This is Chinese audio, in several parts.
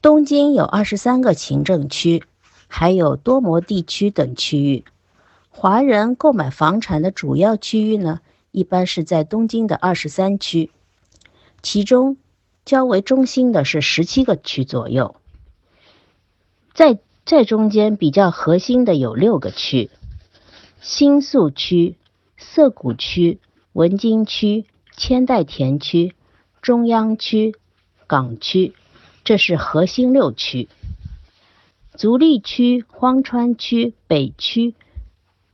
东京有二十三个行政区，还有多摩地区等区域。华人购买房产的主要区域呢，一般是在东京的二十三区，其中较为中心的是十七个区左右。在在中间比较核心的有六个区：新宿区、涩谷区、文京区、千代田区、中央区、港区，这是核心六区。足立区、荒川区、北区。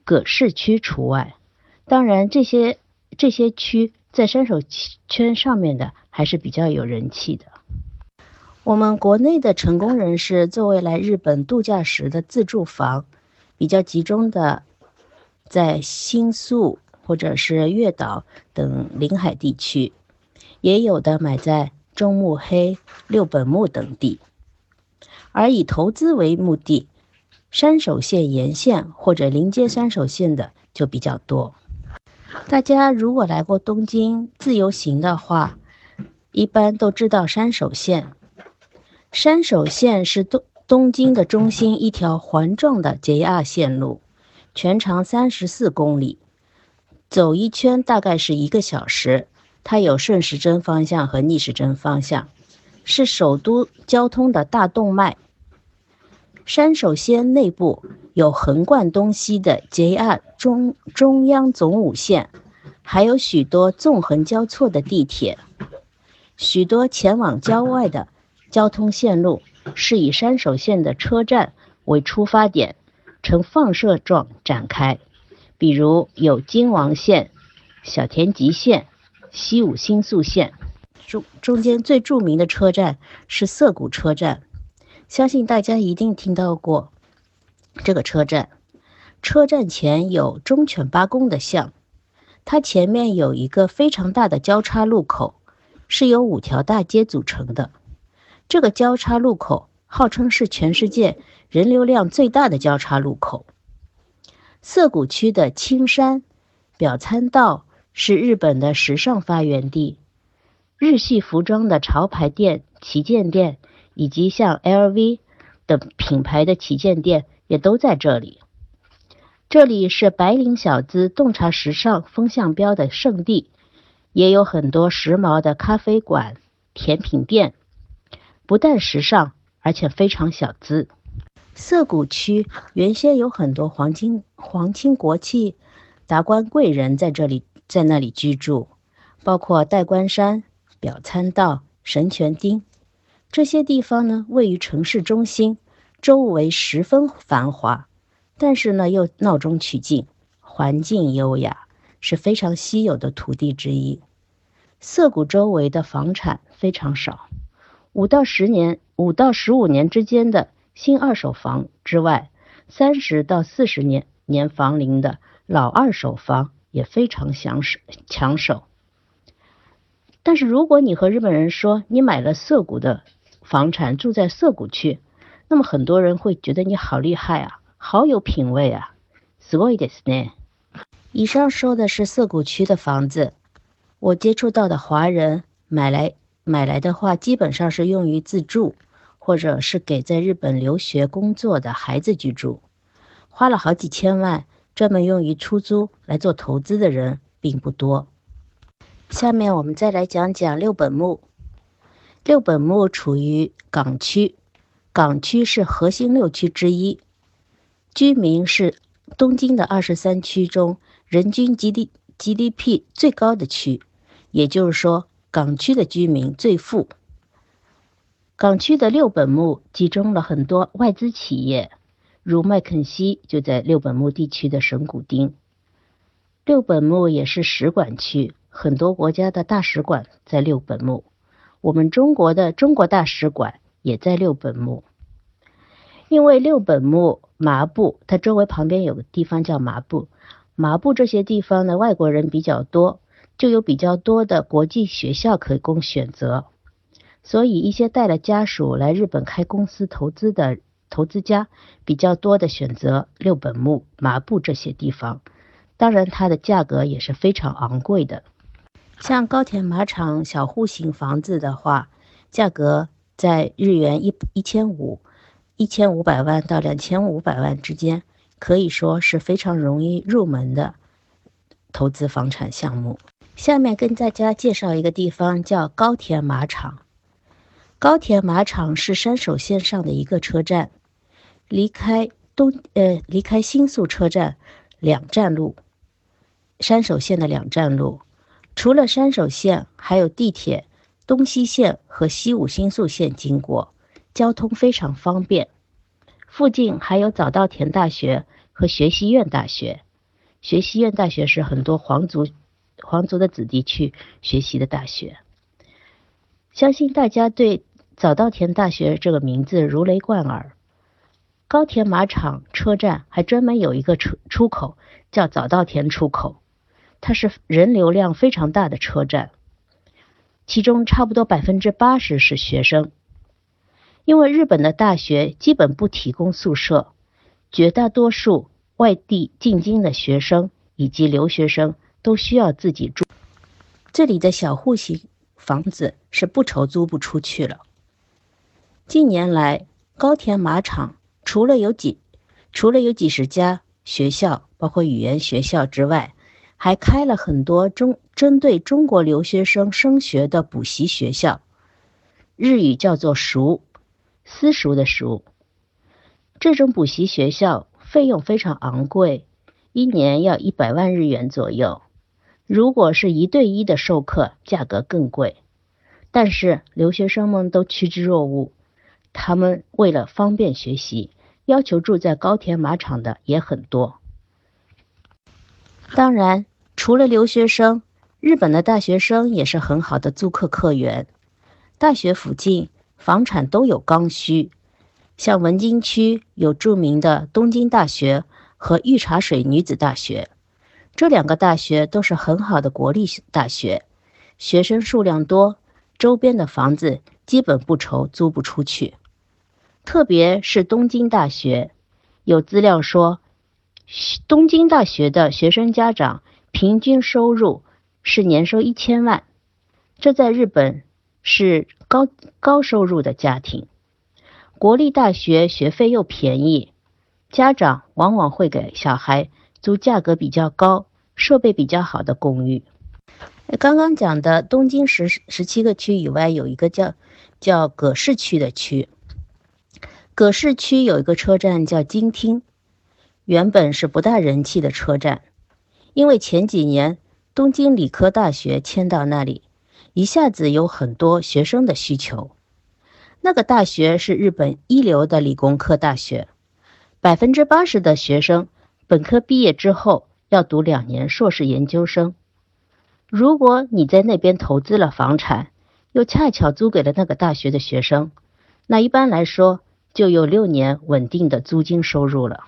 葛饰区除外，当然这些这些区在山手圈上面的还是比较有人气的。我们国内的成功人士作为来日本度假时的自住房，比较集中的在新宿或者是月岛等临海地区，也有的买在中目黑、六本木等地，而以投资为目的。山手线沿线或者临接山手线的就比较多。大家如果来过东京自由行的话，一般都知道山手线。山手线是东东京的中心一条环状的 JR 线路，全长三十四公里，走一圈大概是一个小时。它有顺时针方向和逆时针方向，是首都交通的大动脉。山手线内部有横贯东西的 JR 中中央总武线，还有许多纵横交错的地铁。许多前往郊外的交通线路是以山手线的车站为出发点，呈放射状展开。比如有京王线、小田急线、西武新宿线。中中间最著名的车站是涩谷车站。相信大家一定听到过这个车站。车站前有忠犬八公的像，它前面有一个非常大的交叉路口，是由五条大街组成的。这个交叉路口号称是全世界人流量最大的交叉路口。涩谷区的青山表参道是日本的时尚发源地，日系服装的潮牌店旗舰店。以及像 LV 等品牌的旗舰店也都在这里。这里是白领小资洞察时尚风向标的圣地，也有很多时髦的咖啡馆、甜品店，不但时尚，而且非常小资。涩谷区原先有很多皇亲皇亲国戚、达官贵人在这里在那里居住，包括代官山、表参道、神泉町。这些地方呢，位于城市中心，周围十分繁华，但是呢又闹中取静，环境优雅，是非常稀有的土地之一。涩谷周围的房产非常少，五到十年、五到十五年之间的新二手房之外，三十到四十年年房龄的老二手房也非常抢手抢手。但是如果你和日本人说你买了涩谷的，房产住在涩谷区，那么很多人会觉得你好厉害啊，好有品味啊，すごいですね。以上说的是涩谷区的房子，我接触到的华人买来买来的话，基本上是用于自住，或者是给在日本留学工作的孩子居住，花了好几千万 专门用于出租来做投资的人并不多。下面我们再来讲讲六本木。六本木处于港区，港区是核心六区之一，居民是东京的二十三区中人均 G D G D P 最高的区，也就是说，港区的居民最富。港区的六本木集中了很多外资企业，如麦肯锡就在六本木地区的神谷町。六本木也是使馆区，很多国家的大使馆在六本木。我们中国的中国大使馆也在六本木，因为六本木、麻布，它周围旁边有个地方叫麻布，麻布这些地方呢，外国人比较多，就有比较多的国际学校可供选择，所以一些带了家属来日本开公司投资的投资家比较多的选择六本木、麻布这些地方，当然它的价格也是非常昂贵的。像高田马场小户型房子的话，价格在日元一一千五一千五百万到两千五百万之间，可以说是非常容易入门的投资房产项目。下面跟大家介绍一个地方，叫高田马场。高田马场是山手线上的一个车站，离开东呃离开新宿车站两站路，山手线的两站路。除了山手线，还有地铁东西线和西武新宿线经过，交通非常方便。附近还有早稻田大学和学习院大学。学习院大学是很多皇族皇族的子弟去学习的大学。相信大家对早稻田大学这个名字如雷贯耳。高田马场车站还专门有一个出出口，叫早稻田出口。它是人流量非常大的车站，其中差不多百分之八十是学生。因为日本的大学基本不提供宿舍，绝大多数外地进京的学生以及留学生都需要自己住。这里的小户型房子是不愁租不出去了。近年来，高田马场除了有几除了有几十家学校，包括语言学校之外，还开了很多中针对中国留学生升学的补习学校，日语叫做“塾”，私塾的“塾”。这种补习学校费用非常昂贵，一年要一百万日元左右。如果是一对一的授课，价格更贵。但是留学生们都趋之若鹜，他们为了方便学习，要求住在高田马场的也很多。当然，除了留学生，日本的大学生也是很好的租客客源。大学附近房产都有刚需，像文京区有著名的东京大学和御茶水女子大学，这两个大学都是很好的国立大学，学生数量多，周边的房子基本不愁租不出去。特别是东京大学，有资料说。东京大学的学生家长平均收入是年收一千万，这在日本是高高收入的家庭。国立大学学费又便宜，家长往往会给小孩租价格比较高、设备比较好的公寓。刚刚讲的东京十十七个区以外，有一个叫叫葛饰区的区。葛饰区有一个车站叫京町。原本是不大人气的车站，因为前几年东京理科大学迁到那里，一下子有很多学生的需求。那个大学是日本一流的理工科大学，百分之八十的学生本科毕业之后要读两年硕士研究生。如果你在那边投资了房产，又恰巧租给了那个大学的学生，那一般来说就有六年稳定的租金收入了。